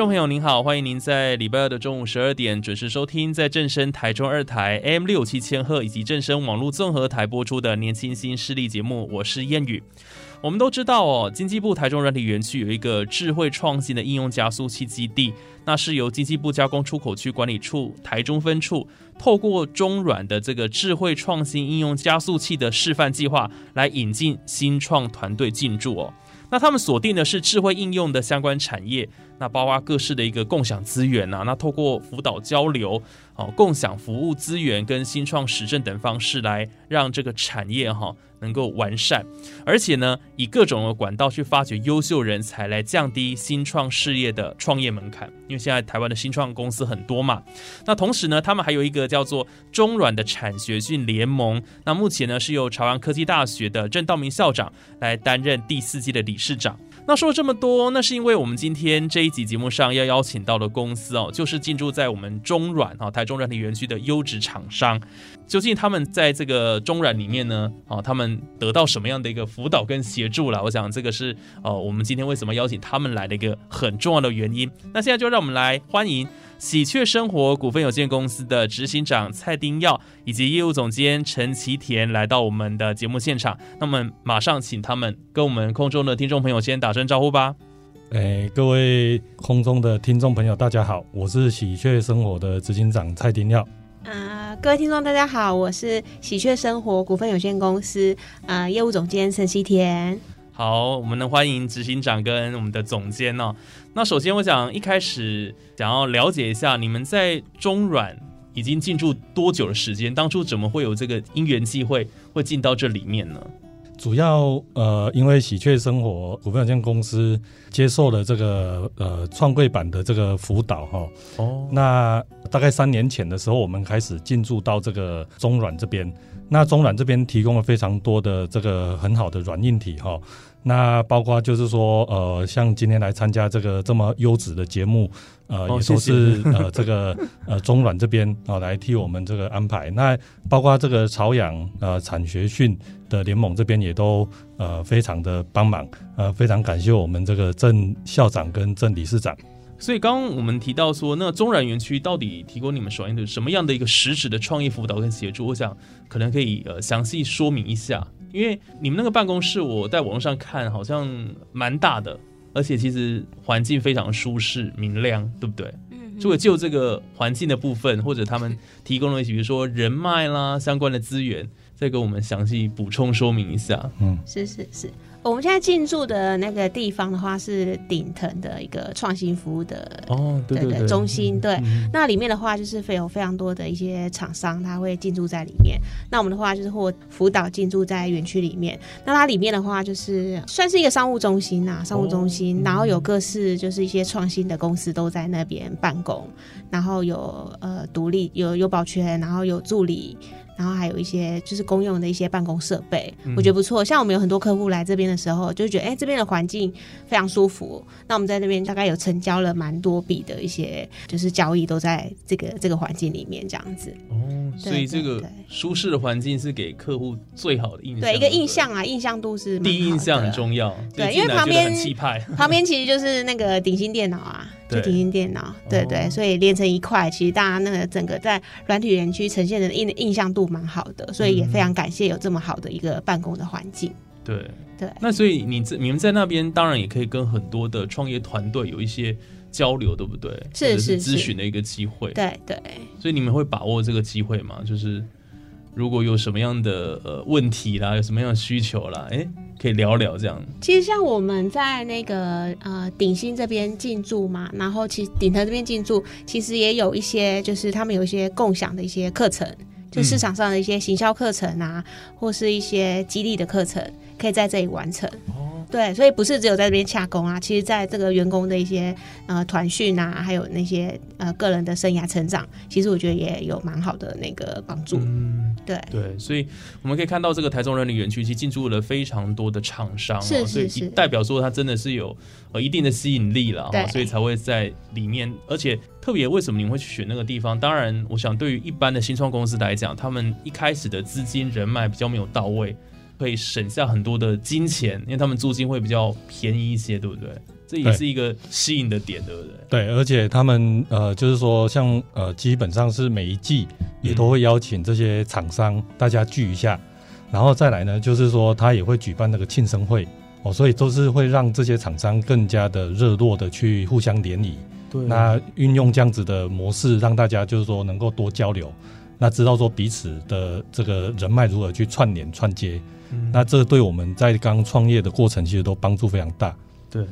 众朋友您好，欢迎您在礼拜二的中午十二点准时收听，在正声台中二台 M 六七千赫以及正声网络综合台播出的年轻新势力节目，我是燕语。我们都知道哦，经济部台中软体园区有一个智慧创新的应用加速器基地，那是由经济部加工出口区管理处台中分处透过中软的这个智慧创新应用加速器的示范计划，来引进新创团队进驻哦。那他们锁定的是智慧应用的相关产业，那包括各式的一个共享资源呐，那透过辅导交流、哦共享服务资源跟新创实证等方式来让这个产业哈能够完善，而且呢以各种的管道去发掘优秀人才，来降低新创事业的创业门槛。因为现在台湾的新创公司很多嘛，那同时呢，他们还有一个叫做中软的产学训联盟，那目前呢是由朝阳科技大学的郑道明校长来担任第四季的理事长。那说了这么多，那是因为我们今天这一集节目上要邀请到的公司哦，就是进驻在我们中软啊台中软体园区的优质厂商。究竟他们在这个中软里面呢，啊，他们得到什么样的一个辅导跟协助了？我想这个是呃，我们今天为什么邀请他们来的一个很重要的原因。那现在就让我们来欢迎喜鹊生活股份有限公司的执行长蔡丁耀以及业务总监陈其田来到我们的节目现场。那么马上请他们跟我们空中的听众朋友先打声招呼吧。哎，各位空中的听众朋友，大家好，我是喜鹊生活的执行长蔡丁耀。啊、各位听众，大家好，我是喜鹊生活股份有限公司啊、业务总监陈希田。好，我们呢欢迎执行长跟我们的总监哦。那首先，我想一开始想要了解一下，你们在中软已经进驻多久的时间？当初怎么会有这个因缘机会会进到这里面呢？主要呃，因为喜鹊生活股份有限公司接受了这个呃创柜版的这个辅导哈，哦，那大概三年前的时候，我们开始进驻到这个中软这边。那中软这边提供了非常多的这个很好的软硬体哈，那包括就是说呃，像今天来参加这个这么优质的节目，呃，哦也都谢是呃这个呃中软这边啊、来替我们这个安排。那包括这个朝阳呃产学训的联盟这边也都呃非常的帮忙，呃非常感谢我们这个郑校长跟郑理事长。所以刚刚我们提到说，那中软园区到底提供你们什么样的什么样的一个实质的创业辅导跟协助？我想可能可以呃详细说明一下，因为你们那个办公室我在网络上看好像蛮大的，而且其实环境非常舒适明亮，对不对？嗯如果就这个环境的部分，或者他们提供了比如说人脉啦相关的资源，再给我们详细补充说明一下。嗯是是是，我们现在进驻的那个地方的话是鼎腾的一个创新服务的哦，对对对，中心，对。嗯那里面的话就是会有非常多的一些厂商，他会进驻在里面。那我们的话就是或辅导进驻在园区里面。那它里面的话就是算是一个商务中心呐、商务中心，然后有各式就是一些创新的公司都在那边办公，然后有呃独立有有保全，然后有助理。然后还有一些就是公用的一些办公设备，我觉得不错。像我们有很多客户来这边的时候，就觉得哎，这边的环境非常舒服。那我们在那边大概有成交了蛮多笔的一些就是交易，都在这个这个环境里面这样子。哦，所以这个舒适的环境是给客户最好的印象，对，一个印象啊，印象度是第一印象很重要，对因为旁边很气派，旁边其实就是那个鼎新电脑啊，就对鼎新电脑，对对，哦所以连成一块，其实大家那个整个在软体园区呈现的印印象度蛮好的，所以也非常感谢有这么好的一个办公的环境。对对那所以你这你们在那边当然也可以跟很多的创业团队有一些交流，对不对？是是是咨询的一个机会。对对，所以你们会把握这个机会吗？就是如果有什么样的呃问题啦，有什么样的需求啦，哎，可以聊聊这样。其实像我们在那个呃鼎新这边进驻嘛，然后其实鼎腾这边进驻，其实也有一些就是他们有一些共享的一些课程，就市场上的一些行销课程啊，或是一些激励的课程，可以在这里完成。哦，对，所以不是只有在这边洽工啊，其实在这个员工的一些呃团训啊，还有那些呃个人的生涯成长，其实我觉得也有蛮好的那个帮助。嗯，对，对，所以我们可以看到这个台中人力园区其实进驻了非常多的厂商、哦，是是所以是代表说它真的是有呃一定的吸引力了、哦，所以才会在里面。而且特别为什么你们会去选那个地方？当然，我想对于一般的新创公司来讲，他们一开始的资金人脉比较没有到位，可以省下很多的金钱，因为他们租金会比较便宜一些，对不对？这也是一个吸引的点，对不对？对，而且他们呃，就是说像呃，基本上是每一季也都会邀请这些厂商大家聚一下，然后再来呢，就是说他也会举办那个庆生会哦，所以都是会让这些厂商更加的热络的去互相联谊。对那运用这样子的模式，让大家就是说能够多交流，那知道说彼此的这个人脉如何去串联串接，嗯那这对我们在刚创业的过程其实都帮助非常大。对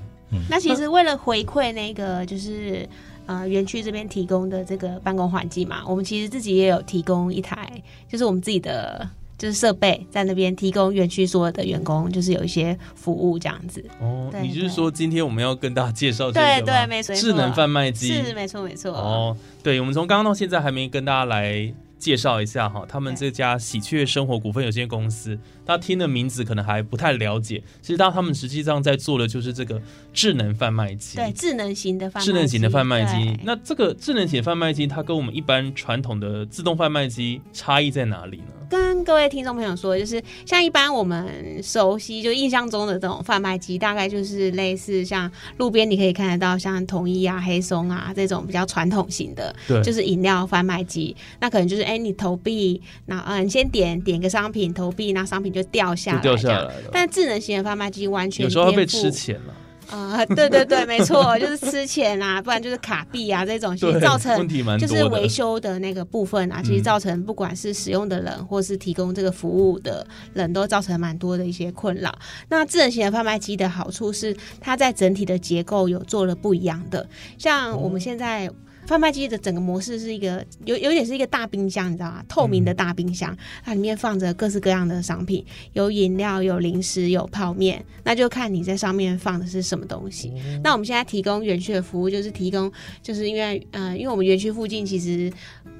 那其实为了回馈那个就是呃园区这边提供的这个办公环境嘛，我们其实自己也有提供一台，就是我们自己的就是设备在那边提供园区所有的员工，就是有一些服务这样子。哦，对你就是说今天我们要跟大家介绍这个吗对对，没错，智能贩卖机是没错没错。哦，对，我们从刚刚到现在还没跟大家来介绍一下哈，他们这家喜鹊生活股份有限公司，大家听的名字可能还不太了解，其实当他们实际上在做的就是这个智能贩卖机。对，智能型的贩卖机智能型的贩卖机，那这个智能型的贩卖机，它跟我们一般传统的自动贩卖机差异在哪里呢？跟各位听众朋友说，就是像一般我们熟悉就印象中的这种贩卖机，大概就是类似像路边你可以看得到像统一啊、黑松啊这种比较传统型的，对就是饮料贩卖机。那可能就是哎、你投币，那呃你先点点个商品投币，那商品就掉下来，掉下来。了，但智能型的贩卖机完全有时候被吃钱了，啊、对对对，没错，就是吃钱啊，不然就是卡币啊这种，其实，造成就。是维修的那个部分啊，其实嗯造成不管是使用的人或是提供这个服务的人都造成蛮多的一些困扰。那智能型的贩卖机的好处是，它在整体的结构有做了不一样的，像我们现在。贩卖机的整个模式是一个有有点是一个大冰箱，你知道吗？透明的大冰箱，它里面放着各式各样的商品，有饮料、有零食、有泡面，那就看你在上面放的是什么东西。那我们现在提供园区的服务，就是提供，就是因为呃，因为我们园区附近其实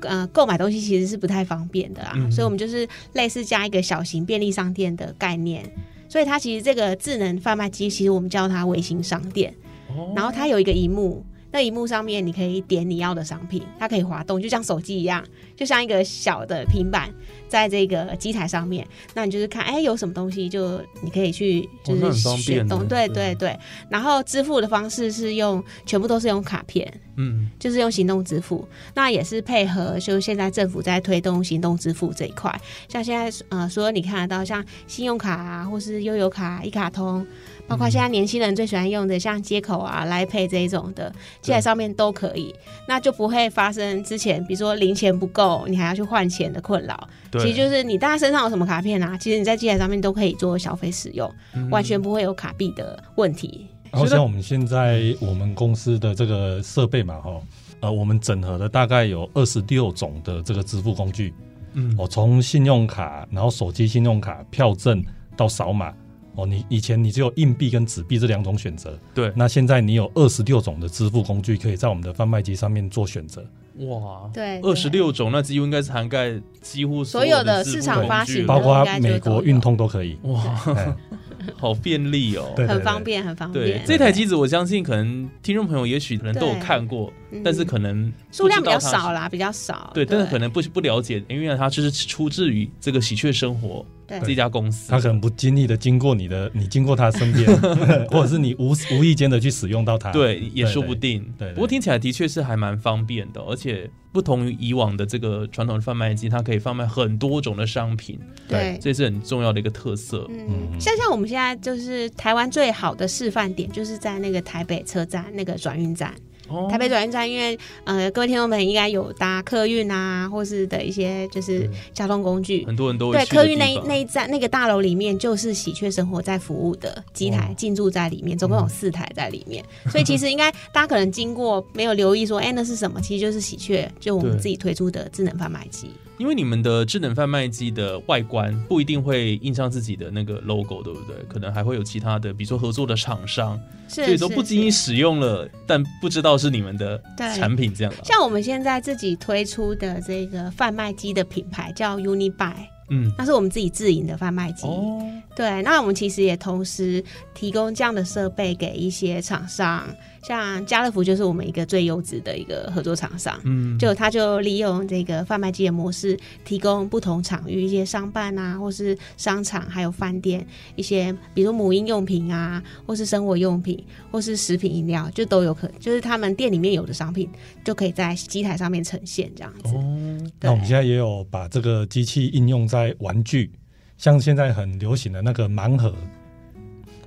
呃购买东西其实是不太方便的啦，嗯所以我们就是类似加一个小型便利商店的概念。所以它其实这个智能贩卖机，其实我们叫它微型商店，哦然后它有一个荧幕。那荧幕上面你可以点你要的商品，它可以滑动，就像手机一样，就像一个小的平板，在这个机台上面。那你就是看，哎，有什么东西就你可以去就是选动，呢对对对对。然后支付的方式是用全部都是用卡片，嗯，就是用行动支付，那也是配合，就是现在政府在推动行动支付这一块。像现在呃，所有你看得到像信用卡啊，或是悠游卡、一卡通，包括现在年轻人最喜欢用的像接口啊、来 Pay 这一种的，机台上面都可以，那就不会发生之前比如说零钱不够，你还要去换钱的困扰。对，其实就是你大家身上有什么卡片啊，其实你在机台上面都可以做消费使用，嗯。完全不会有卡币的问题。然后像我们现在我们公司的这个设备嘛，哈，呃，我们整合了大概有二十六种的这个支付工具，嗯。哦，从信用卡，然后手机信用卡、票证到扫码，哦，你以前你只有硬币跟纸币这两种选择，对，那现在你有二十六种的支付工具可以在我们的贩卖机上面做选择，哇，对二十六种，那几乎应该是涵盖几乎所有的市场发行包括美国运通都可以。哇，哎 好便利哦。对很方便，很方对便。，这台机子我相信可能听众朋友也许可能都有看过，嗯但是可能数量比较少啦，比较少。对，但是可能不不了解，因为它就是出自于这个喜鹊生活对这家公司。他可能不经意的经过你的，你经过他身边，或者是你无无意间的去使用到它。对，也说不定。对对不过听起来的确是还蛮方便的，而且不同于以往的这个传统的贩卖机，它可以贩卖很多种的商品，对。这是很重要的一个特色。嗯，嗯像像我们现在就是台湾最好的示范点，就是在那个台北车站那个转运站，哦台北转运站，因为呃，各位听众们应该有搭客运啊，或是的一些就是交通工具。很多人都会对，客运那一那一站那个大楼里面就是喜鹊生活在服务的机台哦进驻在里面，总共有四台在里面，所以其实应该大家可能经过没有留意说，哎，那是什么？其实就是喜鹊，就我们自己推出的智能贩卖机。因为你们的智能贩卖机的外观不一定会印上自己的那个 logo，对不对？可能还会有其他的，比如说合作的厂商，所以都不经意使用了，但不知道是你们的对产品这样啦。像我们现在自己推出的这个贩卖机的品牌叫 Unibuy，嗯，那是我们自己自营的贩卖机。哦，对，那我们其实也同时提供这样的设备给一些厂商，像家乐福就是我们一个最优质的一个合作厂商。嗯，就他就利用这个贩卖机的模式，提供不同场域一些商办啊，或是商场，还有饭店一些，比如母婴用品啊，或是生活用品，或是食品饮料，就都有可，就是他们店里面有的商品，就可以在机台上面呈现这样子。哦，那我们现在也有把这个机器应用在玩具，像现在很流行的那个盲盒，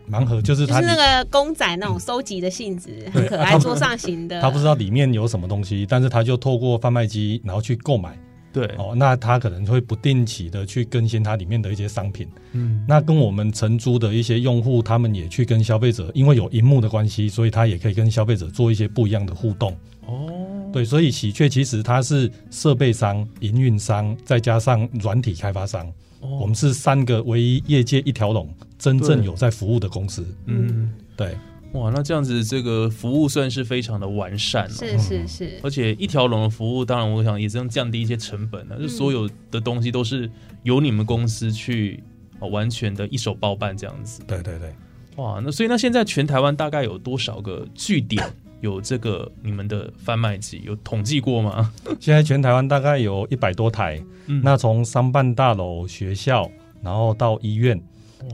盲盒就是它就是那个公仔那种收集的性质，很可爱，桌上型的。他不知道里面有什么东西，但是他就透过贩卖机然后去购买对，哦，那他可能会不定期的去更新它里面的一些商品。嗯，那跟我们承租的一些用户，他们也去跟消费者，因为有荧幕的关系，所以他也可以跟消费者做一些不一样的互动。哦，对，所以喜鹊其实它是设备商、营运商，再加上软体开发商，哦我们是三个唯一业界一条龙，真正有在服务的公司。嗯，对，哇，那这样子这个服务算是非常的完善哦。是是是，而且一条龙的服务，当然我想也是能降低一些成本的、就所有的东西都是由你们公司去、哦、完全的一手包办这样子。对对对。哇，那所以那现在全台湾大概有多少个据点有这个你们的贩卖机？有统计过吗？现在全台湾大概有一百多台，嗯那从商办大楼、学校，然后到医院，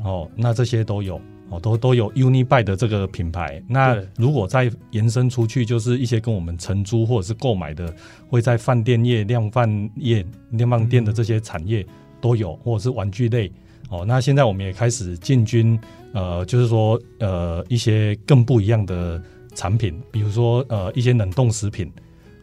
哦，那这些都有。哦，都都有 Unibuy 的这个品牌。那如果再延伸出去，就是一些跟我们承租或者是购买的，会在饭店业、量贩业、量贩店的这些产业都有，或者是玩具类。哦，那现在我们也开始进军，呃，就是说，呃，一些更不一样的产品，比如说，呃，一些冷冻食品。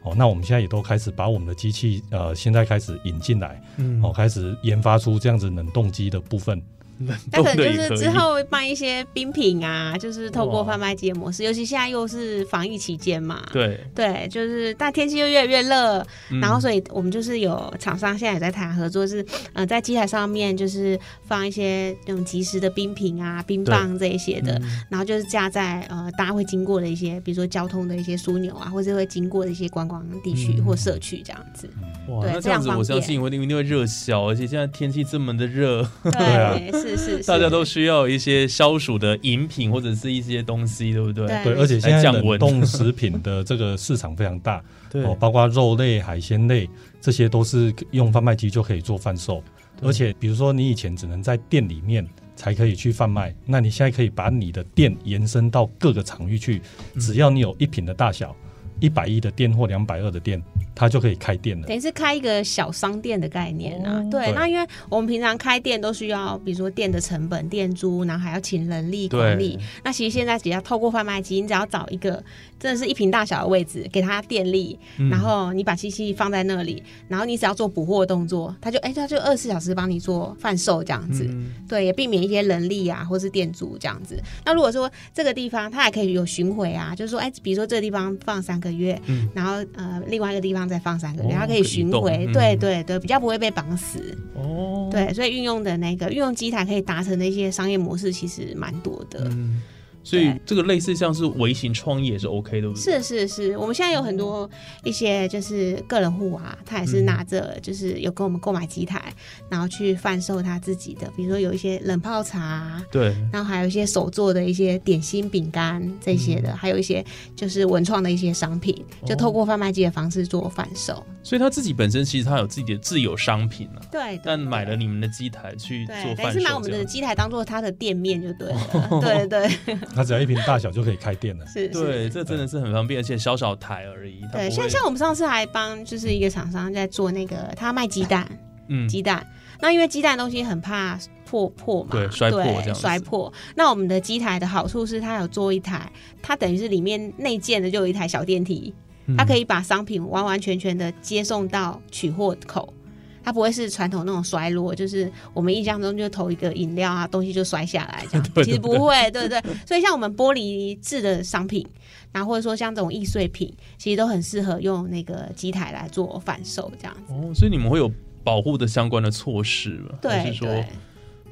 哦，那我们现在也都开始把我们的机器，呃，现在开始引进来，嗯哦，开始研发出这样子冷冻机的部分。冷那可能就是之后卖一些冰品啊，就是透过贩卖机的模式，尤其现在又是防疫期间嘛。对，对，就是但天气又越来越热，嗯。然后所以我们就是有厂商现在也在谈合作，是呃在机台上面就是放一些那种即时的冰品啊、冰棒这一些的，嗯。然后就是架在呃大家会经过的一些，比如说交通的一些枢纽啊，或者会经过的一些观光地区嗯。或社区这样子。哇，对那这样子我相信我一定一定会热销，而且现在天气这么的热，对，是是是，大家都需要一些消暑的饮品或者是一些东西，对不对？对。对，而且现在冷冻食品的这个市场非常大，对。哦，包括肉类、海鲜类，这些都是用贩卖机就可以做贩售。而且，比如说你以前只能在店里面才可以去贩卖，那你现在可以把你的店延伸到各个场域去，嗯。只要你有一品的大小，一百一的店或两百二的店，它就可以开店了。等于是开一个小商店的概念啊。哦对，对那因为我们平常开店都需要，比如说店的成本、店租，然后还要请人力管理。那其实现在只要透过贩卖机，你只要找一个真的是一平大小的位置，给它电力，嗯然后你把机器放在那里，然后你只要做补货动作，它就哎，它就二十四小时帮你做贩售这样子。嗯对，也避免一些人力啊，或是店租这样子。那如果说这个地方它还可以有巡回啊，就是说，哎，比如说这个地方放三个月，嗯。然后呃，另外一个地方再放三个月，哦它可以巡回，对嗯对对，比较不会被绑死。哦，对，所以运用的那个运用机台可以达成的一些商业模式其实蛮多的。嗯，所以这个类似像是微型创业也是 OK 的？是是是，我们现在有很多一些就是个人户啊，他也是嗯拿着就是有跟我们购买机台，然后去贩售他自己的，比如说有一些冷泡茶，对，然后还有一些手做的一些点心、饼干这些嗯。的，还有一些就是文创的一些商品，就哦。透过贩卖机的方式做贩售。所以他自己本身其实他有自己的自有商品啊，对，但买了你们的机台去做对，等于，是把我们的机台当做他的店面就对了。对 对他，只要一瓶大小就可以开店了。是对，这真的是很方便，而且小小台而已。它对，像像我们上次还帮就是一个厂商在做那个，他卖鸡蛋，嗯鸡蛋，那因为鸡蛋的东西很怕破破嘛，对摔破这样摔破。那我们的机台的好处是它有做一台，它等于是里面内建的就有一台小电梯，它可以以把商品完完全全的接送到取货口。它不会是传统那种摔落，就是我们印象中就投一个饮料啊，东西就摔下来这样。其实不会，对不对。所以像我们玻璃制的商品，然后或者说像这种易碎品，其实都很适合用那个机台来做贩售这样子。哦，所以你们会有保护的相关的措施吗？还对是说对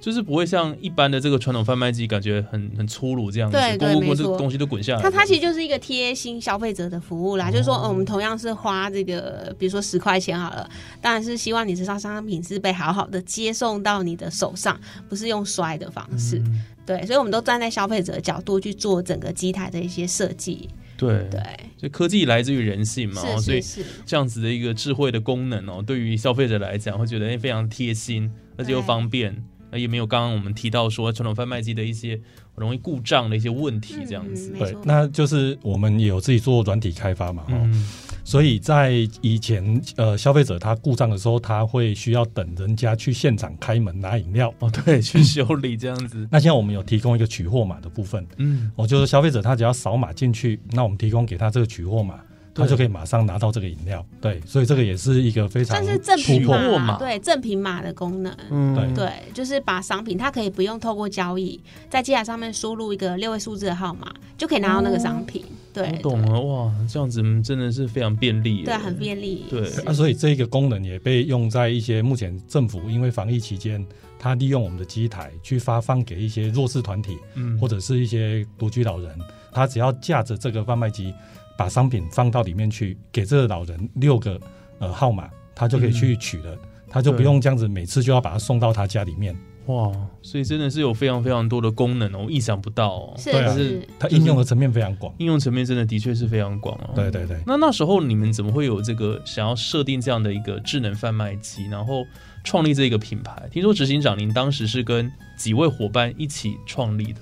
就是不会像一般的这个传统贩卖机，感觉很很粗鲁这样子，对对没错。这东西都滚下来。它它其实就是一个贴心消费者的服务啦，就是说，嗯，我们同样是花这个，比如说十块钱好了，当然是希望你这套商品是被好好的接送到你的手上，不是用摔的方式。嗯。对，所以我们都站在消费者的角度去做整个机台的一些设计。对。对，所以科技来自于人性嘛，所以是是，这样子的一个智慧的功能哦，对于消费者来讲会觉得哎非常贴心，而且又方便，呃也没有刚刚我们提到说传统贩卖机的一些容易故障的一些问题这样子嗯。对那就是我们也有自己做软体开发嘛，哦，嗯，所以在以前呃消费者他故障的时候，他会需要等人家去现场开门拿饮料。哦对，去 修理这样子，那现在我们有提供一个取货码的部分，嗯，哦，就是消费者他只要扫码进去，那我们提供给他这个取货码，他就可以马上拿到这个饮料。对，所以这个也是一个非常算是正品嘛对正品码的功能。嗯对对，就是把商品，它可以不用透过交易，在机台上面输入一个六位数字的号码，就可以拿到那个商品。对，我懂了哇，这样子真的是非常便利耶，对，很便利。对是啊，所以这一个功能也被用在一些目前政府因为防疫期间，他利用我们的机台去发放给一些弱势团体嗯或者是一些独居老人，他只要架着这个贩卖机，把商品放到里面去，给这个老人六个呃号码，他就可以去取了，他就不用这样子每次就要把它送到他家里面。哇，所以真的是有非常非常多的功能哦，意想不到哦。是对啊是，它应用的层面非常广。应用层面真的的确是非常广哦。对对对，那那时候你们怎么会有这个想要设定这样的一个智能贩卖机，然后创立这个品牌？听说执行长您当时是跟几位伙伴一起创立的，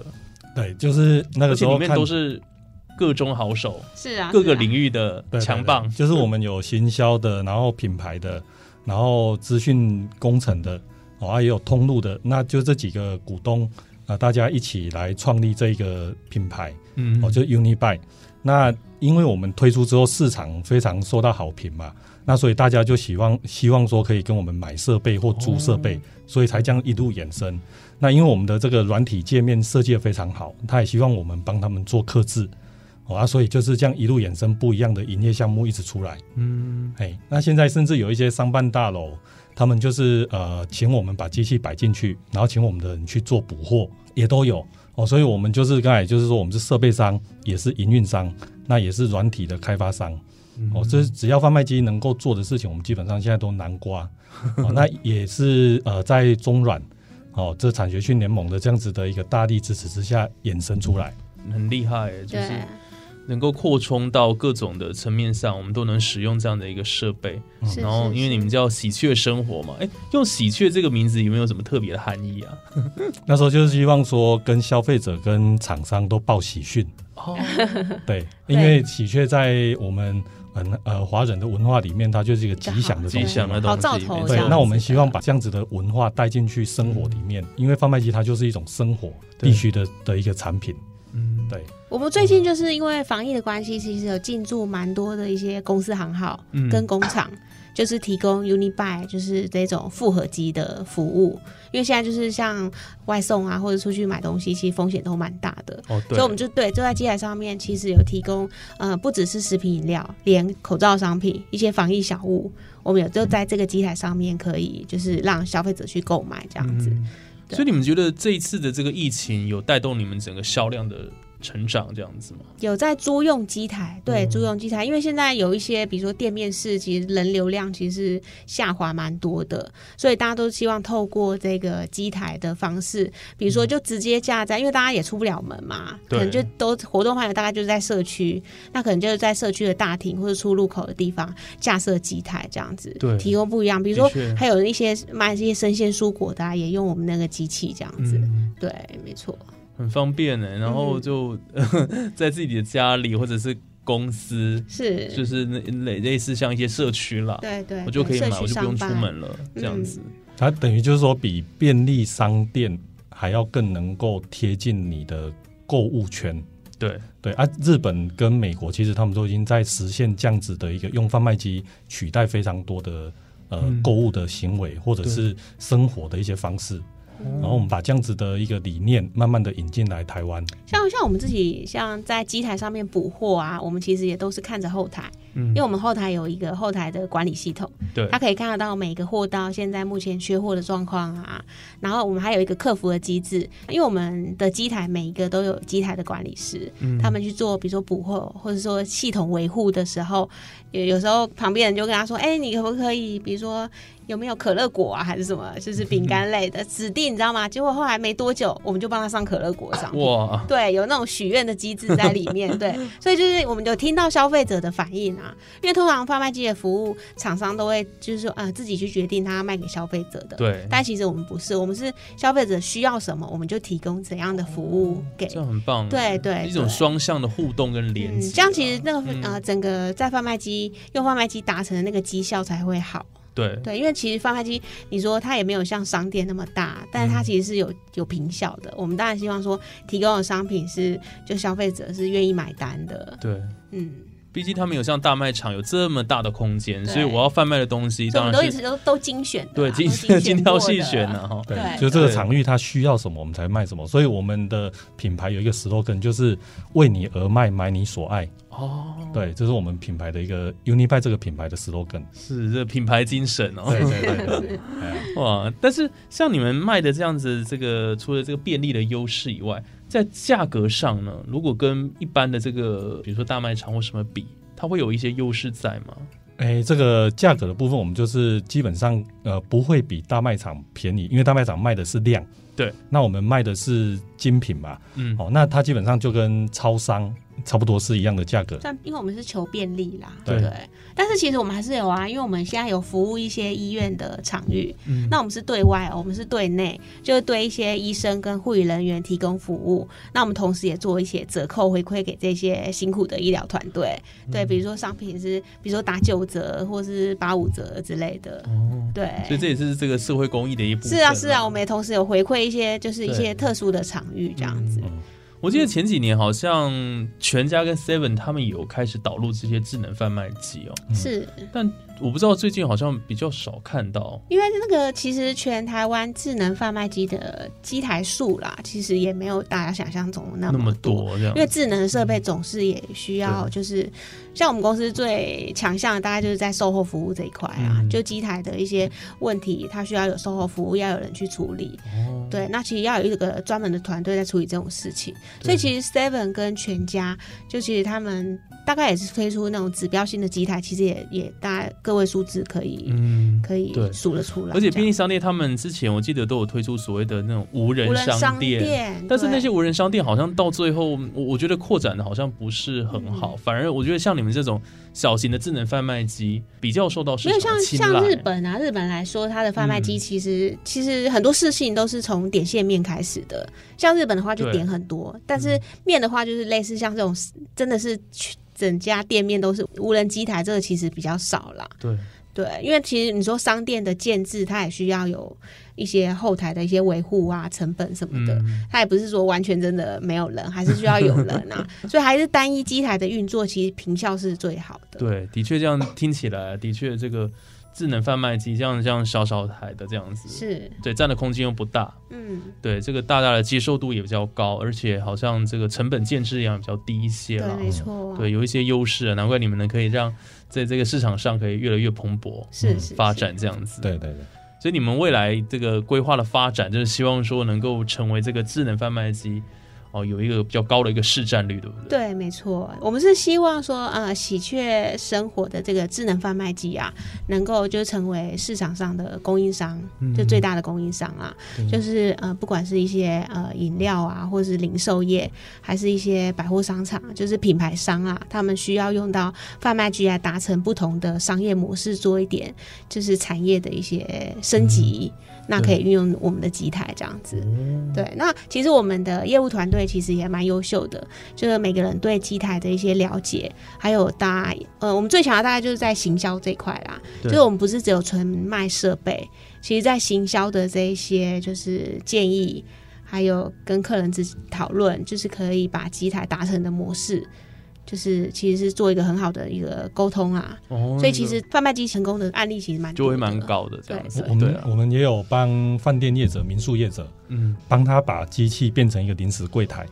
对，就是那个时候里面都是各中好手，是啊，各个领域的对对强棒对。就是我们有行销的，然后品牌的，然后资讯工程的，哦，啊也有通路的，那就这几个股东啊、呃大家一起来创立这个品牌，嗯哦，就 Unibuy。那因为我们推出之后市场非常受到好评嘛，那所以大家就希望希望说可以跟我们买设备或租设备，哦所以才这样一路延伸。那因为我们的这个软体界面设计的非常好，他也希望我们帮他们做刻制，哦啊，所以就是这样一路衍生不一样的营业项目一直出来。嗯，哎，那现在甚至有一些商办大楼，他们就是呃请我们把机器摆进去，然后请我们的人去做补货，也都有哦。所以我们就是刚才就是说，我们是设备商，也是营运商，那也是软体的开发商。嗯哦，这只要贩卖机能够做的事情，我们基本上现在都难瓜。哦，那也是呃在中软哦这产学训联盟的这样子的一个大力支持之下衍生出来。很厉害，就是对，能够扩充到各种的层面上，我们都能使用这样的一个设备。是然后，因为你们叫喜鹊生活嘛，哎，用喜鹊这个名字有没有什么特别的含义啊？那时候就是希望说跟消费者跟厂商都报喜讯。哦，对，因为喜鹊在我们嗯呃华人的文化里面，它就是一个吉祥的吉东西嘛。祥的东西，对，那我们希望把这样子的文化带进去生活里面，因为贩卖机它就是一种生活必须的的一个产品。嗯，对，我们最近就是因为防疫的关系，其实有进驻蛮多的一些公司行号嗯跟工厂，就是提供 Unibuy 就是这种复合机的服务。因为现在就是像外送啊，或者出去买东西，其实风险都蛮大的。哦，对，所以我们就对就在机台上面，其实有提供，呃，不只是食品饮料，连口罩商品、一些防疫小物，我们有就在这个机台上面可以就是让消费者去购买这样子。所以你们觉得这一次的这个疫情有带动你们整个销量的成长这样子吗？有在租用机台，对，嗯。租用机台，因为现在有一些，比如说店面式，其实人流量其实是下滑蛮多的，所以大家都希望透过这个机台的方式，比如说就直接架在，因为大家也出不了门嘛，可能就都活动范围大概就是在社区，那可能就是在社区的大厅或者出入口的地方架设机台这样子，对。提供不一样，比如说还有一些卖这些生鲜蔬果的、啊，也用我们那个机器这样子，嗯，对，没错，很方便呢。然后嗯就 在自己的家里或者是公司，是，就是那类类似像一些社区啦，对对，我就可以买，我就不用出门了，这样子。它等于就是说比便利商店还要更能够贴近你的购物圈。对，对啊，日本跟美国其实他们都已经在实现这样子的一个用贩卖机取代非常多的呃嗯购物的行为或者是生活的一些方式，然后我们把这样子的一个理念慢慢的引进来台湾。像像我们自己像在机台上面补货啊，我们其实也都是看着后台，嗯因为我们后台有一个后台的管理系统，对它可以看得到每个货到现在目前缺货的状况啊。然后我们还有一个客服的机制，因为我们的机台每一个都有机台的管理师，嗯他们去做比如说补货或者说系统维护的时候，有有时候旁边人就跟他说：“哎、你可不可以比如说有没有可乐果啊，还是什么，就是饼干类的指定，你知道吗？”结果后来没多久，我们就帮他上可乐果上品。哇，对，有那种许愿的机制在里面，对，所以就是我们有听到消费者的反应啊，因为通常贩卖机的服务厂商都会就是说，呃，自己去决定他卖给消费者的，对，但其实我们不是，我们是消费者需要什么，我们就提供怎样的服务给，这样很棒，对对一种双向的互动跟连嗯，接啊，这样其实那个、嗯呃，整个在贩卖机用贩卖机达成的那个绩效才会好。对对，因为其实贩卖机，你说它也没有像商店那么大，但是它其实是有有平效的。我们当然希望说提供的商品是就消费者是愿意买单的。对。嗯，毕竟他们有像大卖场有这么大的空间，所以我要贩卖的东西所以我当然都一直都都精选的啊，对精精挑细选的哈。对，就这个场域它需要什么，我们才卖什么。所以我们的品牌有一个 slogan，就是为你而卖，买你所爱。哦，对，这是我们品牌的一个 Unibuy 这个品牌的 slogan。是这品牌精神哦。对对对对，哎 哇！但是像你们卖的这样子，这个除了这个便利的优势以外，在价格上呢，如果跟一般的这个，比如说大卖场或什么比，它会有一些优势在吗？哎，这个价格的部分，我们就是基本上呃不会比大卖场便宜，因为大卖场卖的是量，对，那我们卖的是精品嘛，嗯，哦，那它基本上就跟超商差不多是一样的价格。但因为我们是求便利啦，对对不对？但是其实我们还是有啊，因为我们现在有服务一些医院的场域，嗯那我们是对外哦，我们是对内，就是对一些医生跟护理人员提供服务。那我们同时也做一些折扣回馈给这些辛苦的医疗团队，对，比如说商品是，比如说打九折或是八五折之类的，哦，对。所以这也是这个社会公益的一部分。是啊，是啊，我们也同时有回馈一些，就是一些特殊的场域这样子。嗯我记得前几年好像全家跟 Seven 他们有开始导入这些智能贩卖机哦，是。但我不知道最近好像比较少看到。因为那个其实全台湾智能贩卖机的机台数啦，其实也没有大家想象中那那么多。多因为智能设备总是也需要，就是像我们公司最强项的，大概就是在售后服务这一块啊，嗯就机台的一些问题，它需要有售后服务，要有人去处理。哦，对，那其实要有一个专门的团队在处理这种事情。所以其实 Seven 跟全家，就其实他们大概也是推出那种指标性的机台，其实也也大概个位数字可以、嗯，可以数得出来。而且便利商店他们之前我记得都有推出所谓的那种无人商店。但是那些无人商店好像到最后，我我觉得扩展的好像不是很嗯好，反而我觉得像你们这种小型的智能贩卖机比较受到市没有像场青睐。像日本啊，日本来说，它的贩卖机嗯其实、其实很多事情都是从点线面开始的。像日本的话就点很多，但是面的话就是类似像这种真的是整家店面都是无人机台，这个其实比较少啦。对，对，因为其实你说商店的建制，它也需要有一些后台的一些维护啊、成本什么的。嗯，它也不是说完全真的没有人，还是需要有人啊，所以还是单一机台的运作，其实平效是最好的。对，的确这样听起来，的确这个智能贩卖机这样这样小小台的这样子，是，对，占的空间又不大，嗯，对，这个大大的接受度也比较高，而且好像这个成本建制一样比较低一些对，了。没错，对，有一些优势啊，难怪你们能可以让在这个市场上可以越来越蓬勃是发展这样子。对对对，所以你们未来这个规划的发展，就是希望说能够成为这个智能贩卖机哦，有一个比较高的一个市占率，对不对？对，没错，我们是希望说，呃，喜鹊生活的这个智能贩卖机啊，能够就成为市场上的供应商，嗯就最大的供应商啊，就是呃，不管是一些呃饮料啊，或是零售业，还是一些百货商场，就是品牌商啊，他们需要用到贩卖机来达成不同的商业模式，做一点就是产业的一些升级。那可以运用我们的机台这样子。哦对，那其实我们的业务团队其实也蛮优秀的，就是每个人对机台的一些了解，还有大概呃，我们最强的大概就是在行销这一块啦，就是我们不是只有纯卖设备，其实在行销的这一些就是建议，还有跟客人自己讨论，就是可以把机台达成的模式。就是其实是做一个很好的一个沟通啊，哦所以其实贩卖机成功的案例其实蛮多就会蛮。高的这样子对。我们、啊，我们也有帮饭店业者、民宿业者嗯，帮他把机器变成一个临时柜台，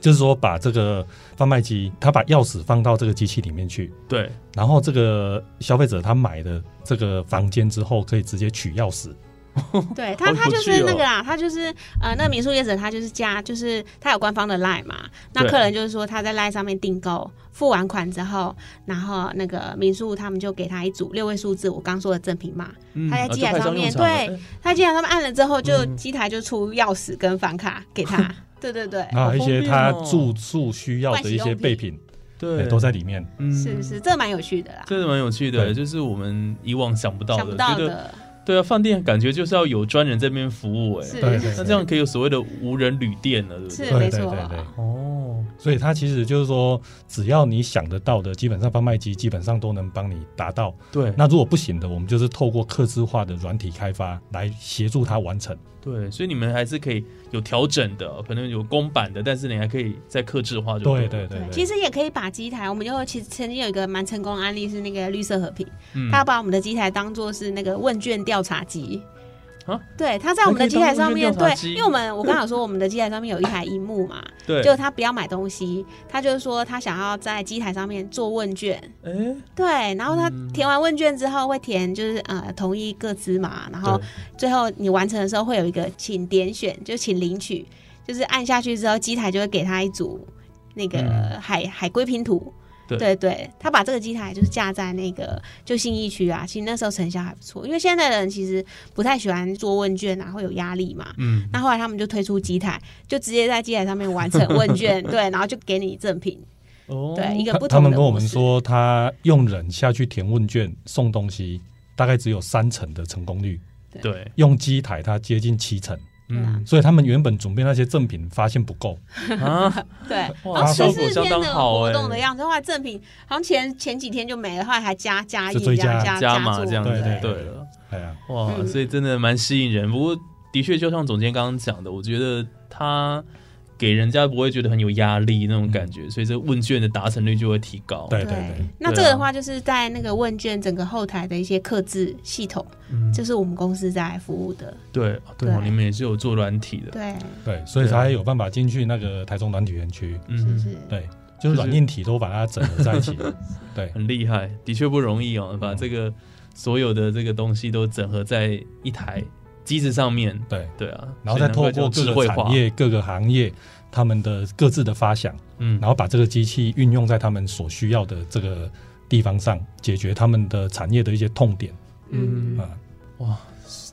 就是说把这个贩卖机，他把钥匙放到这个机器里面去，对，然后这个消费者他买的这个房间之后，可以直接取钥匙。对他，他就是那个啦，他就是呃，那个民宿业者他就是加，就是他有官方的 line 嘛，那客人就是说他在 line 上面订购，付完款之后，然后那个民宿他们就给他一组六位数字，我刚说的赠品码，嗯他在机台上面对他机台上面按了之后，就嗯机台就出钥匙跟房卡给他，对对对，那还有一些他住宿需要的一些备品，对哎都在里面。嗯是是，这蛮有趣的啦，真的蛮有趣的，就是我们以往想不到的，想不到觉得的，对啊，饭店感觉就是要有专人在那边服务，哎，是对对那这样可以有所谓的无人旅店了，对不是对？对没错对对对，哦，所以它其实就是说，只要你想得到的，基本上贩卖机基本上都能帮你达到。对，那如果不行的，我们就是透过客制化的软体开发来协助它完成。对，所以你们还是可以有调整的，可能有公版的，但是你还可以再克制化对对？对对，其实也可以把机台，我们就其实曾经有一个蛮成功的案例是那个绿色和平。嗯。他把我们的机台当做是那个问卷调查机啊。对，他在我们的机台上面，对因为我们 我刚好说我们的机台上面有一台荧幕嘛，对，就他不要买东西，他就是说他想要在机台上面做问卷，哎，对，然后他嗯填完问卷之后会填就是呃同意各资嘛，然后最后你完成的时候会有一个请点选，就请领取，就是按下去之后机台就会给他一组那个嗯海、海龟拼图。对。对对，他把这个机台就是架在那个就信义区啊，其实那时候成效还不错，因为现在的人其实不太喜欢做问卷啊，会有压力嘛。嗯，那后来他们就推出机台，就直接在机台上面完成问卷，对，然后就给你赠品，哦，对，一个不同的他们跟我们，说，他用人下去填问卷送东西，大概只有三成的成功率，对，用机台它接近七成，嗯所以他们原本准备那些赠品发现不够，啊，对，哇然后十效四天果相当的活好哎动的样子，后来赠品好像前前几天就没了，后来还加加一加加加码这样子对了，哎呀，哇，嗯。所以真的蛮吸引人。不过的确，就像总监刚刚讲的，我觉得他给人家不会觉得很有压力那种感觉，所以这问卷的达成率就会提高。对对对，那这个的话，就是在那个问卷整个后台的一些刻制系统，嗯，这是我们公司在服务的。对对你们也是有做软体的，对，对，所以才有办法进去那个台中软体园区，是嗯，是，对，就是软硬体都把它整合在一起，对，很厉害，的确不容易哦，把这个所有的这个东西都整合在一台机制上面。对，对啊，然后再透过各个产，业、各个行业他们的各自的发想，嗯，然后把这个机器运用在他们所需要的这个地方上，解决他们的产业的一些痛点嗯啊。哇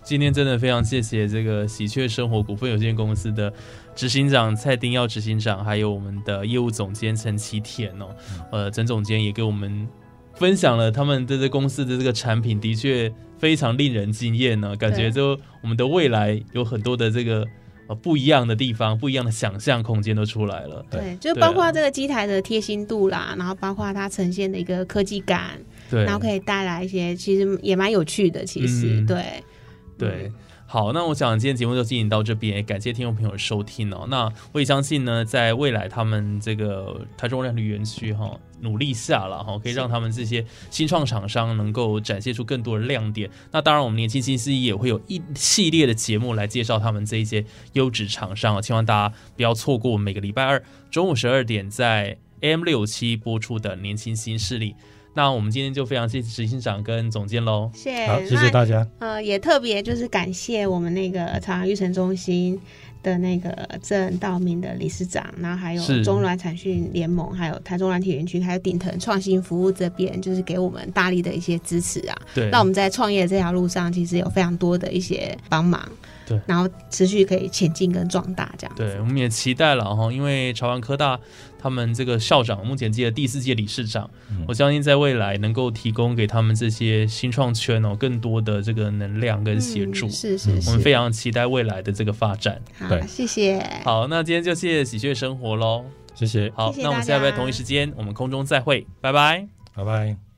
今天真的非常谢谢这个喜鹊生活股份有限公司的执行长蔡丁耀执行长，还有我们的业务总监陈其田哦，呃，陈总监也给我们分享了他们的这公司的这个产品，的确非常令人惊艳呢、感觉就我们的未来有很多的这个呃不一样的地方，不一样的想象空间都出来了。对，就包括这个机台的贴心度啦，然后包括它呈现的一个科技感，对，然后可以带来一些其实也蛮有趣的。其实嗯。对。对，好，那我想今天节目就进行到这边，也感谢听众朋友的收听哦。那我也相信呢，在未来他们这个台中亮旅园区哈、努力下了哈，可以让他们这些新创厂商能够展现出更多的亮点。那当然，我们年轻新思议也会有一系列的节目来介绍他们这一些优质厂商哦，希望大家不要错过我们每个礼拜二中午十二点在 AM 六七播出的年轻新势力。那我们今天就非常谢谢执行长跟总监喽。谢好，谢谢大家。呃，也特别就是感谢我们那个朝阳育成中心的那个郑道明的理事长，然后还有中软产训联盟，还有台中软体园区，还有顶腾创新服务这边，就是给我们大力的一些支持啊。对，那我们在创业这条路上，其实有非常多的一些帮忙，对然后持续可以前进跟壮大这样子。对，我们也期待了哈，因为朝阳科大他们这个校长目前接的第四届理事长，嗯我相信在未来能够提供给他们这些新创圈哦更多的这个能量跟协助。嗯是是是，我们非常期待未来的这个发展。好对，谢谢。好，那今天就谢谢喜鹊生活喽。谢谢，好，谢谢那我们下礼拜同一时间，我们空中再会，拜拜。拜拜。